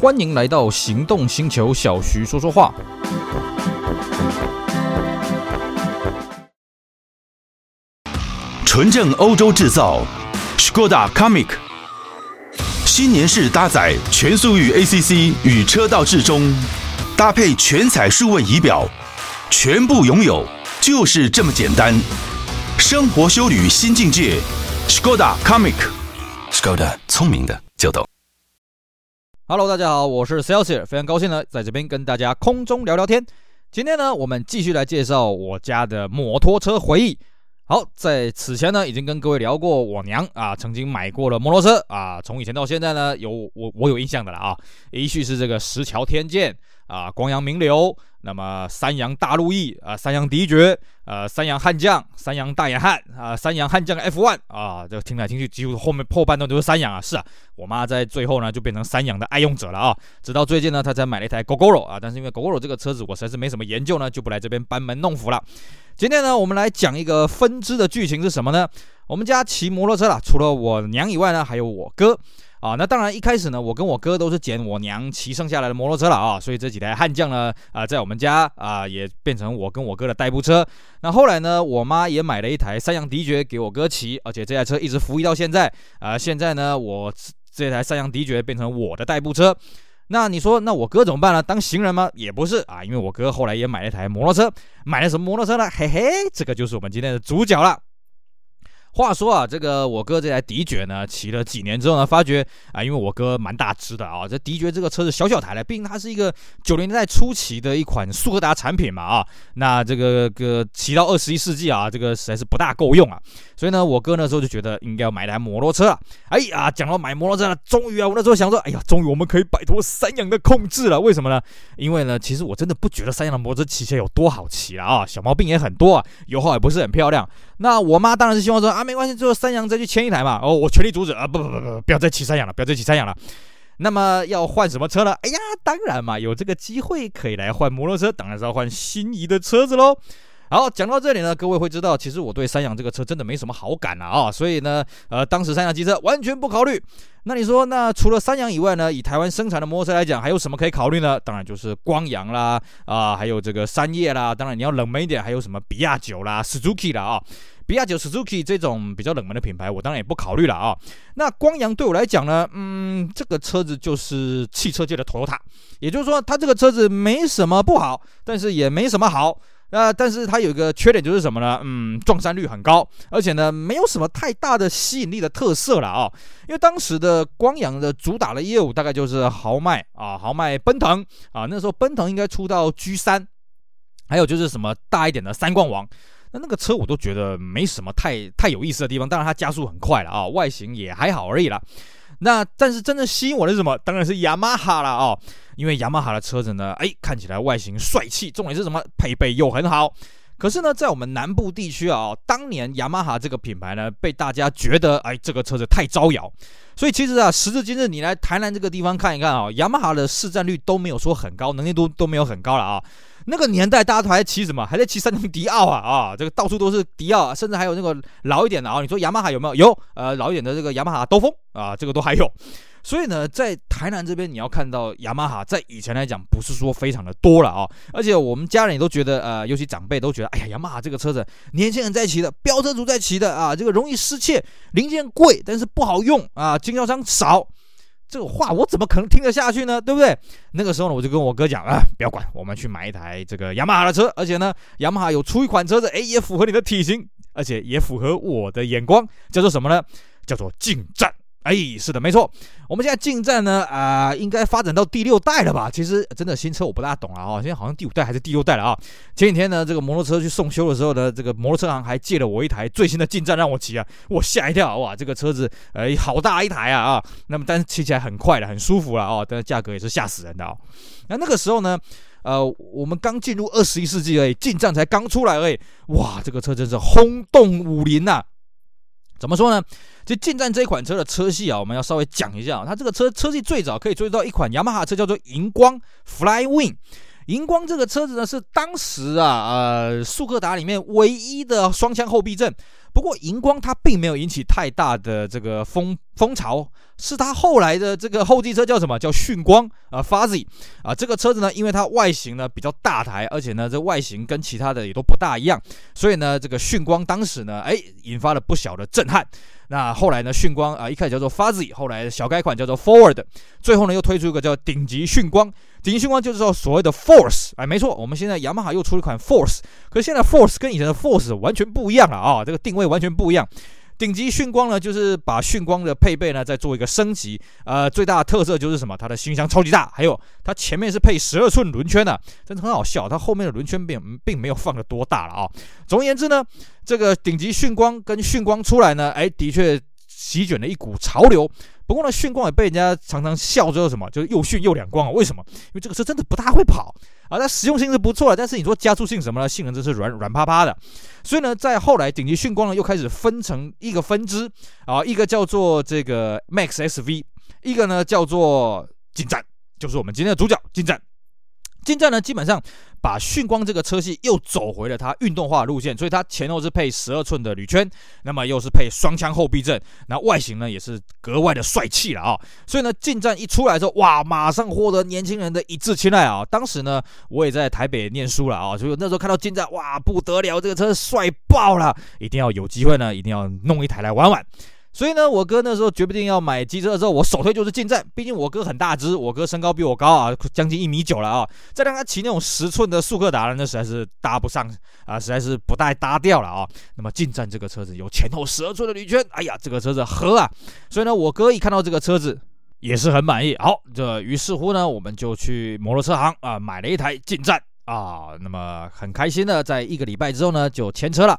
欢迎来到行动星球，小徐说说话。纯正欧洲制造，Skoda Comic，新年式搭载全速域 ACC 与车道智中，搭配全彩数位仪表，全部拥有就是这么简单。生活修旅新境界，Skoda Comic，Skoda 聪明的。Hello，大家好，我是 Celsius，非常高兴呢，在这边跟大家空中聊聊天。今天呢，我们继续来介绍我家的摩托车回忆。好，在此前呢，已经跟各位聊过我娘啊，曾经买过了摩托车啊，从以前到现在呢，有我我有印象的了啊，一序是这个石桥天剑啊，光阳名流，那么三洋大路易啊，三洋迪爵，呃，三洋悍将，三洋大眼汉啊，三洋悍将 F1 啊，这听来听去，几乎后面后半段都是三洋啊，是啊，我妈在最后呢就变成三洋的爱用者了啊，直到最近呢，她才买了一台 Gogoro 啊，但是因为 Gogoro 这个车子我实在是没什么研究呢，就不来这边班门弄斧了。今天呢，我们来讲一个分支的剧情是什么呢？我们家骑摩托车啦，除了我娘以外呢，还有我哥啊。那当然一开始呢，我跟我哥都是捡我娘骑剩下来的摩托车了啊，所以这几台悍将呢，啊，在我们家啊也变成我跟我哥的代步车。那后来呢，我妈也买了一台三阳迪爵给我哥骑，而且这台车一直服役到现在啊。现在呢，我这台三阳迪爵变成我的代步车。那你说，那我哥怎么办呢？当行人吗？也不是啊，因为我哥后来也买了一台摩托车，买了什么摩托车呢？嘿嘿，这个就是我们今天的主角了。话说啊，这个我哥这台迪爵呢，骑了几年之后呢，发觉啊，因为我哥蛮大只的啊，这迪爵这个车子小小台的，毕竟它是一个九零年代初期的一款速克达产品嘛啊，那这个个骑到二十一世纪啊，这个实在是不大够用啊，所以呢，我哥那时候就觉得应该要买台摩托车了。哎呀，讲到买摩托车了，终于啊，我那时候想说，哎呀，终于我们可以摆脱三阳的控制了。为什么呢？因为呢，其实我真的不觉得三阳的摩托车骑起来有多好骑了啊，小毛病也很多啊，油耗也不是很漂亮。那我妈当然是希望说啊，没关系，最后三阳再去签一台嘛。哦，我全力阻止啊，不不不不，不要再骑三阳了，不要再骑三阳了。那么要换什么车呢？哎呀，当然嘛，有这个机会可以来换摩托车，当然是要换心仪的车子喽。好，讲到这里呢，各位会知道，其实我对三阳这个车真的没什么好感了啊，所以呢，呃，当时三阳机车完全不考虑。那你说，那除了三阳以外呢，以台湾生产的摩托车来讲，还有什么可以考虑呢？当然就是光阳啦，啊，还有这个山叶啦。当然你要冷门一点，还有什么比亚九啦、Suzuki 啦啊，比亚九、Suzuki 这种比较冷门的品牌，我当然也不考虑了啊。那光阳对我来讲呢，嗯，这个车子就是汽车界的 Toyota，也就是说，它这个车子没什么不好，但是也没什么好。那、呃、但是它有一个缺点就是什么呢？嗯，撞衫率很高，而且呢，没有什么太大的吸引力的特色了啊、因为当时的光阳的主打的业务大概就是豪迈啊，豪迈奔腾啊，那时候奔腾应该出到 G3，还有就是什么大一点的三冠王，那那个车我都觉得没什么太太有意思的地方。当然它加速很快了啊，外形也还好而已了。那但是真正吸引我的是什么？当然是雅马哈了啊、哦。因为雅马哈的车子呢，哎，看起来外形帅气，重点是什么？配备又很好。可是呢，在我们南部地区啊，当年雅马哈这个品牌呢，被大家觉得，哎，这个车子太招摇。所以其实啊，时至今日，你来台南这个地方看一看啊，雅马哈的市占率都没有说很高，能见度都没有很高了啊。那个年代大家都还在骑什么？还在骑三菱迪奥啊啊，这个到处都是迪奥，甚至还有那个老一点的啊。你说雅马哈有没有？有，呃，老一点的这个雅马哈兜风啊，这个都还有。所以呢，在台南这边，你要看到雅马哈，在以前来讲，不是说非常的多了啊、而且我们家人也都觉得，呃，尤其长辈都觉得，哎呀，雅马哈这个车子，年轻人在骑的，飙车族在骑的啊，这个容易失窃，零件贵，但是不好用啊，经销商少。这个话我怎么可能听得下去呢？对不对？那个时候呢，我就跟我哥讲啊，不要管，我们去买一台这个雅马哈的车。而且呢，雅马哈有出一款车子，哎，也符合你的体型，而且也符合我的眼光，叫做什么呢？叫做进战。哎，是的，没错。我们现在进站呢，啊、应该发展到第六代了吧？其实真的新车我不大懂了啊、哦，现在好像第五代还是第六代了啊。前几天呢，这个摩托车去送修的时候呢，这个摩托车行还借了我一台最新的进站让我骑啊，我吓一跳，哇，这个车子哎，好大一台啊啊！那么但是骑起来很快的，很舒服了哦，但是价格也是吓死人的哦。那那个时候呢，呃，我们刚进入二十一世纪而已，进站才刚出来而已，哇，这个车真是轰动武林呐！怎么说呢？就近战这一款车的车系啊，我们要稍微讲一下。它这个车车系最早可以追到一款雅马哈车，叫做荧光 Flywing。荧光这个车子呢，是当时啊呃速克达里面唯一的双枪后避震，不过荧光它并没有引起太大的这个风风潮，是它后来的这个后继车叫什么？叫迅光啊，Fuzzy 啊，这个车子呢，因为它外形呢比较大台，而且呢这外形跟其他的也都不大一样，所以呢这个迅光当时呢，哎，引发了不小的震撼。那后来呢，迅光啊，一开始叫做 Fuzzy，后来小改款叫做 Forward，最后呢又推出一个叫顶级迅光。顶级迅光就是说所谓的 Force，哎，没错，我们现在雅马哈又出了一款 Force，可是现在 Force 跟以前的 Force 完全不一样了啊，这个定位完全不一样。顶级迅光呢，就是把迅光的配备呢再做一个升级，呃，最大的特色就是什么？它的行李箱超级大，还有它前面是配十二寸轮圈的，真的很好笑。它后面的轮圈并并没有放的多大了啊。总而言之呢，这个顶级迅光跟迅光出来呢，哎，的确席卷了一股潮流。不过呢，迅光也被人家常常笑说什么，就是又炫又两光啊？为什么？因为这个车真的不大会跑啊，它实用性是不错的，但是你说加速性什么呢？性能真是软软趴趴的。所以呢，在后来顶级迅光呢又开始分成一个分支啊，一个叫做这个 Max SV，一个呢叫做进战，就是我们今天的主角进战。劲战呢，基本上把迅光这个车系又走回了它运动化路线，所以它前后是配十二寸的铝圈，那么又是配双枪后避震，那外形呢也是格外的帅气了啊！所以呢，劲战一出来之后，哇，马上获得年轻人的一致青睐啊！当时呢，我也在台北念书了啊，所以那时候看到劲战，哇，不得了，这个车帅爆了，一定要有机会呢，一定要弄一台来玩玩。所以呢，我哥那时候决定要买机车的时候，我首推就是劲战。毕竟我哥很大只，我哥身高比我高啊，将近一米九了啊。再让他骑那种十寸的速克达呢，那实在是搭不上啊，实在是不带搭调了啊。那么劲战这个车子有前后十二寸的铝圈，哎呀，这个车子合啊。所以呢，我哥一看到这个车子也是很满意。好，这于是乎呢，我们就去摩托车行啊买了一台劲战啊。那么很开心的，在一个礼拜之后呢，就签车了。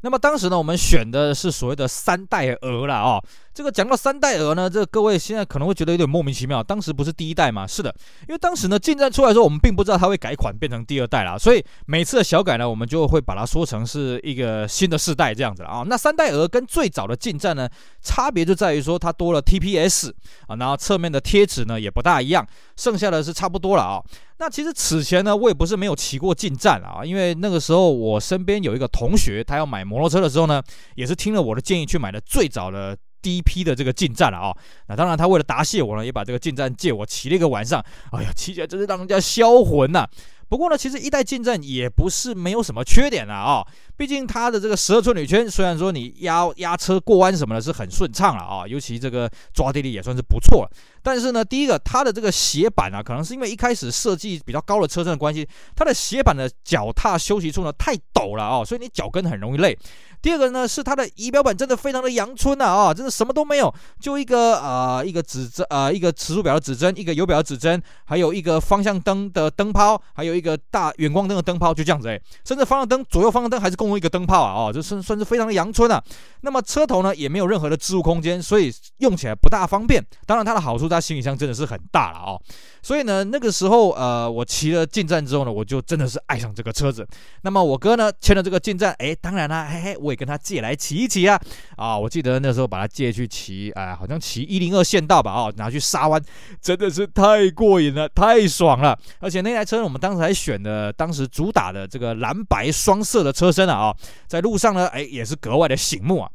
那么当时呢，我们选的是所谓的三代鹅了啊。这个讲到三代鹅呢，这各位现在可能会觉得有点莫名其妙。当时不是第一代吗？是的，因为当时呢，进站出来的时候，我们并不知道它会改款变成第二代啦，所以每次的小改呢，我们就会把它说成是一个新的世代这样子了啊。那三代鹅跟最早的进站呢，差别就在于说它多了 TPS 啊，然后侧面的贴纸呢也不大一样，剩下的是差不多了啊。那其实此前呢，我也不是没有骑过进站啊，因为那个时候我身边有一个同学，他要买摩托车的时候呢，也是听了我的建议去买的最早的。第一批的这个进站了啊，那当然他为了答谢我呢，也把这个进站借我骑了一个晚上。哎呀，骑起来真是让人家销魂呐！不过呢，其实一代进站也不是没有什么缺点的啊，毕竟它的这个十二寸铝圈，虽然说你压压车过弯什么的是很顺畅了啊，尤其这个抓地力也算是不错。但是呢，第一个它的这个斜板啊，可能是因为一开始设计比较高的车身的关系，它的斜板的脚踏休息处呢太陡了啊，所以你脚跟很容易累。第二个呢，是它的仪表板真的非常的阳春呐啊，真的什么都没有，就一个呃一个指针呃一个时速表的指针，一个油表的指针，还有一个方向灯的灯泡，还有一个大远光灯的灯泡，就这样子哎，甚至方向灯左右方向灯还是共用一个灯泡啊哦，这算算是非常的阳春啊。那么车头呢也没有任何的置物空间，所以用起来不大方便。当然它的好处，它行李箱真的是很大了哦。所以呢，那个时候呃我骑了进站之后呢，我就真的是爱上这个车子。那么我哥呢签了这个进站，哎，当然啦，嘿嘿。我也跟他借来骑一骑啊，啊，我记得那时候把他借去骑，哎，好像骑一零二县道吧，啊，拿去沙湾，真的是太过瘾了，太爽了。而且那台车我们当时还选的，当时主打的这个蓝白双色的车身啊，啊，在路上呢，哎，也是格外的醒目啊。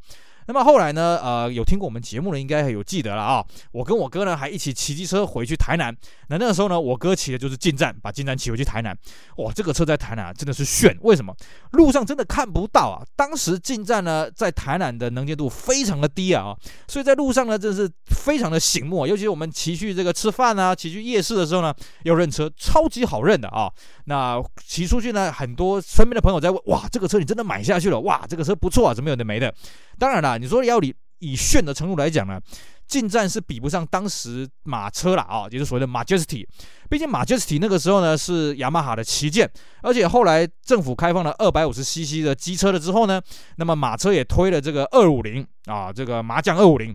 那么后来呢，呃，有听过我们节目的应该有记得了啊。我跟我哥呢还一起骑机车回去台南。那那个时候呢，我哥骑的就是劲战，把劲战骑回去台南。哇，这个车在台南啊，真的是炫！为什么？路上真的看不到啊。当时劲战呢在台南的能见度非常的低啊，所以在路上呢真的是非常的醒目。尤其我们骑去这个吃饭啊，骑去夜市的时候呢，要认车超级好认的啊。那骑出去呢，很多身边的朋友在问：哇，这个车你真的买下去了？哇，这个车不错啊，怎么有的没的？当然啦，你说要以以炫的程度来讲呢，近战是比不上当时马车了啊，也就是所谓的 Majesty。毕竟 Majesty 那个时候呢是雅马哈的旗舰，而且后来政府开放了二百五十 CC 的机车了之后呢，那么马车也推了这个二五零啊，这个麻将二五零，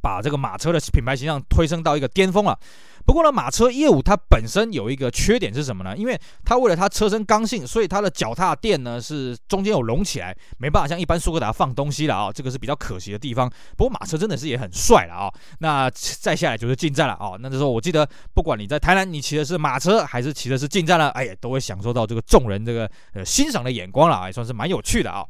把这个马车的品牌形象推升到一个巅峰了。不过呢，马车业务它本身有一个缺点是什么呢？因为它为了它车身刚性，所以它的脚踏垫呢是中间有隆起来，没办法像一般苏格达放东西了啊，这个是比较可惜的地方。不过马车真的是也很帅了啊。那再下来就是劲战了啊。那时候我记得，不管你在台南你骑的是马车还是骑的是劲战了，哎呀，都会享受到这个众人这个呃欣赏的眼光了，也算是蛮有趣的啊。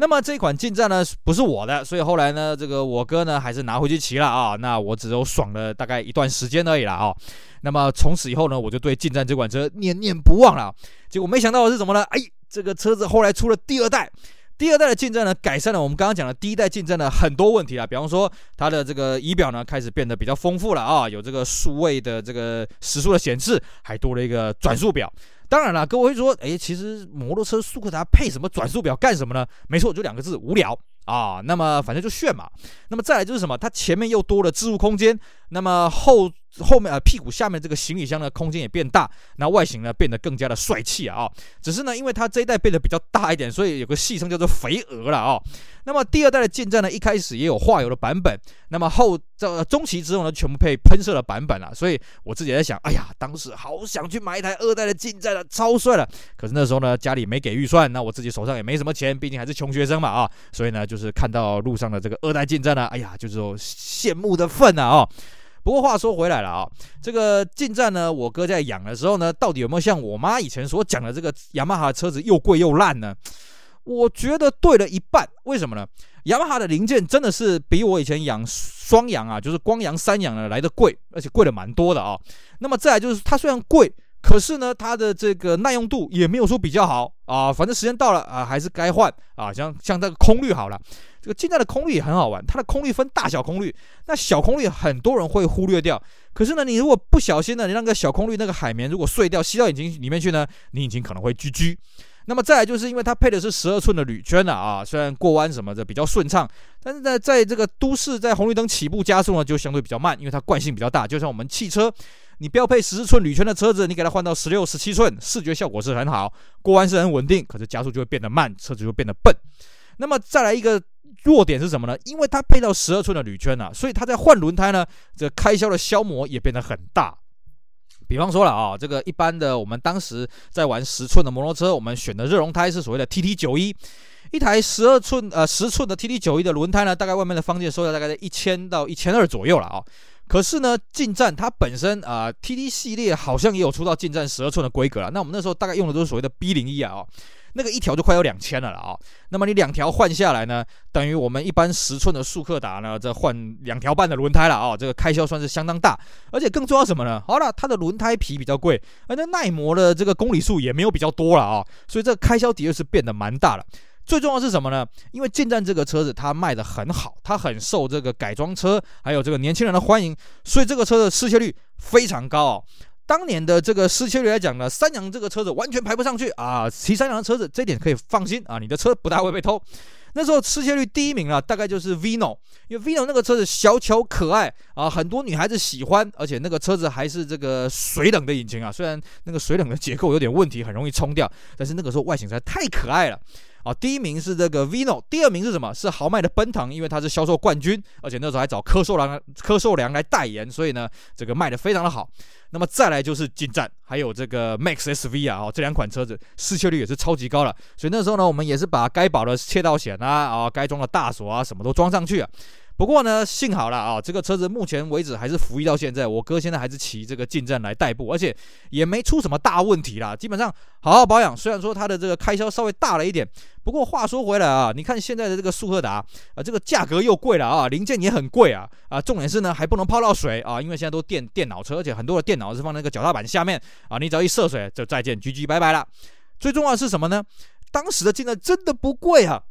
那么这款进战呢不是我的，所以后来呢，这个我哥呢还是拿回去骑了啊。那我只有爽了大概一段时间而已了啊。那么从此以后呢，我就对进战这款车念念不忘了。结果没想到的是什么呢？哎，这个车子后来出了第二代。第二代的进战呢，改善了我们刚刚讲的第一代进战的很多问题啊，比方说它的这个仪表呢开始变得比较丰富了啊，有这个数位的这个时速的显示，还多了一个转速表。当然了，各位会说，哎，其实摩托车速克达配什么转速表干什么呢？没错，就两个字，无聊啊。那么反正就炫嘛。那么再来就是什么？它前面又多了置物空间，那么后。后面啊，屁股下面这个行李箱的空间也变大，那外形呢变得更加的帅气啊！只是呢，因为它这一代变得比较大一点，所以有个戏称叫做“肥鹅”了啊。那么第二代的劲战呢，一开始也有化油的版本，那么后这中期之后呢，全部配喷射的版本了。所以我自己在想，哎呀，当时好想去买一台二代的劲战了，超帅了。可是那时候呢，家里没给预算，那我自己手上也没什么钱，毕竟还是穷学生嘛啊。所以呢，就是看到路上的这个二代劲战呢，哎呀，就是羡慕的份啊啊。不过话说回来了啊，这个劲战呢，我哥在养的时候呢，到底有没有像我妈以前所讲的这个雅马哈车子又贵又烂呢？我觉得对了一半。为什么呢？雅马哈的零件真的是比我以前养双阳啊，就是光阳、三阳的来的贵，而且贵了蛮多的啊。那么再来就是它虽然贵。可是呢，它的这个耐用度也没有说比较好啊，反正时间到了啊，还是该换啊。像像这个空滤好了，这个劲战的空滤也很好玩，它的空滤分大小空滤，那小空滤很多人会忽略掉。可是呢，你如果不小心呢，你那个小空滤那个海绵如果碎掉吸到引擎里面去呢，你引擎可能会 GG。那么再来就是因为它配的是十二寸的铝圈的啊，虽然过弯什么的比较顺畅，但是呢，在这个都市在红绿灯起步加速呢就相对比较慢，因为它惯性比较大，就像我们汽车。你标配十四寸铝圈的车子，你给它换到十六、十七寸，视觉效果是很好，过弯是很稳定，可是加速就会变得慢，车子就会变得笨。那么再来一个弱点是什么呢？因为它配到十二寸的铝圈啊，所以它在换轮胎呢，这个开销的消磨也变得很大。比方说了啊，这个一般的我们当时在玩十寸的摩托车，我们选的热熔胎是所谓的 TT 九一，一台十二寸呃十寸的 TT 九一的轮胎呢，大概外面的方件售价大概在一千到一千二左右了啊。可是呢，近战它本身啊，，TT 系列好像也有出到近战十二寸的规格了。那我们那时候大概用的都是所谓的 B 零一啊，哦，那个一条就快要两千了了啊，那么你两条换下来呢，等于我们一般十寸的速克达呢，这换两条半的轮胎了啊，这个开销算是相当大。而且更重要什么呢？好了，它的轮胎皮比较贵，而那耐磨的这个公里数也没有比较多了啊，所以这开销的确是变得蛮大了。最重要是什么呢？因为劲战这个车子它卖得很好，它很受这个改装车还有这个年轻人的欢迎，所以这个车的失窃率非常高哦。当年的这个失窃率来讲呢，三阳这个车子完全排不上去啊。骑三阳的车子这点可以放心啊，你的车不大会被偷。那时候失窃率第一名啊，大概就是 Vino，因为 Vino 那个车子小巧可爱啊，很多女孩子喜欢，而且那个车子还是这个水冷的引擎啊，虽然那个水冷的结构有点问题，很容易冲掉，但是那个时候外形实在太可爱了。啊，第一名是这个 Vino，第二名是什么？是豪迈的奔腾，因为它是销售冠军，而且那时候还找柯受良、柯受良来代言，所以呢，这个卖的非常的好。那么再来就是劲战，还有这个 Max SV 啊，哦，这两款车子失窃率也是超级高了。所以那时候呢，我们也是把该保的窃盗险啊，啊，该装的大锁啊，什么都装上去啊。不过呢，幸好了啊，这个车子目前为止还是服役到现在。我哥现在还是骑这个劲战来代步，而且也没出什么大问题啦。基本上好好保养，虽然说它的这个开销稍微大了一点，不过话说回来啊，你看现在的这个速克达啊，这个价格又贵了啊，零件也很贵啊啊，重点是呢还不能泡到水啊，因为现在都电电脑车，而且很多的电脑是放在那个脚踏板下面啊，你只要一涉水就再见，GG 拜拜了。最重要的是什么呢？当时的劲战真的不贵啊。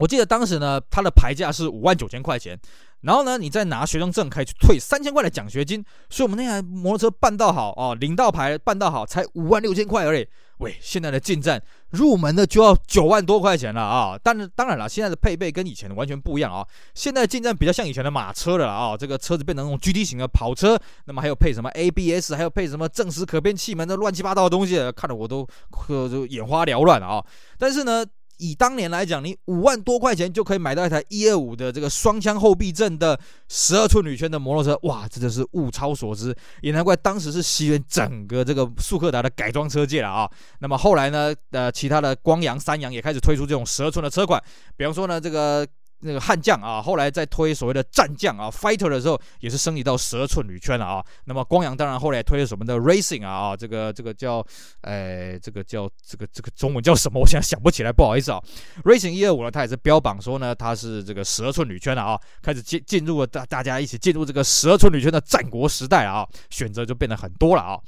我记得当时呢，它的牌价是五万九千块钱，然后呢，你再拿学生证可以去退三千块的奖学金，所以我们那台摩托车办到好哦，领到牌办到好才五万六千块而已。喂，现在的进站入门的就要九万多块钱了啊！但是当然了，现在的配备跟以前完全不一样啊。现在进站比较像以前的马车了啊，这个车子变成那种 GT 型的跑车，那么还有配什么 ABS，还有配什么正时可变气门的乱七八糟的东西，看得我都都眼花缭乱了啊！但是呢。以当年来讲，你五万多块钱就可以买到一台一二五的这个双枪后避震的十二寸铝圈的摩托车，哇，真的是物超所值，也难怪当时是席卷整个这个速克达的改装车界了啊。那么后来呢，呃，其他的光阳、三阳也开始推出这种十二寸的车款，比方说呢，这个那个悍将啊，后来在推所谓的战将啊，fighter 的时候，也是升级到十二寸铝圈了啊。那么光阳当然后来推了什么的 racing 啊啊，这个这个叫，哎，这个叫这个这个中文叫什么？我现在想不起来，不好意思啊。racing 一二五呢，它也是标榜说呢，它是这个十二寸铝圈了啊，开始进进入了大大家一起进入这个十二寸铝圈的战国时代了啊，选择就变得很多了啊。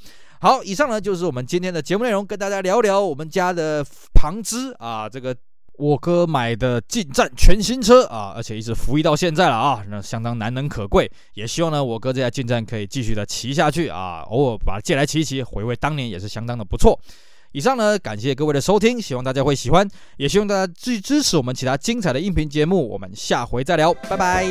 好，以上呢就是我们今天的节目内容，跟大家聊聊我们家的旁支啊，这个我哥买的劲战全新车啊，而且一直服役到现在了啊，那相当难能可贵。也希望呢，我哥这台劲战可以继续的骑下去啊，偶尔把它借来骑一骑，回味当年也是相当的不错。以上呢，感谢各位的收听，希望大家会喜欢，也希望大家继续支持我们其他精彩的音频节目。我们下回再聊，拜拜。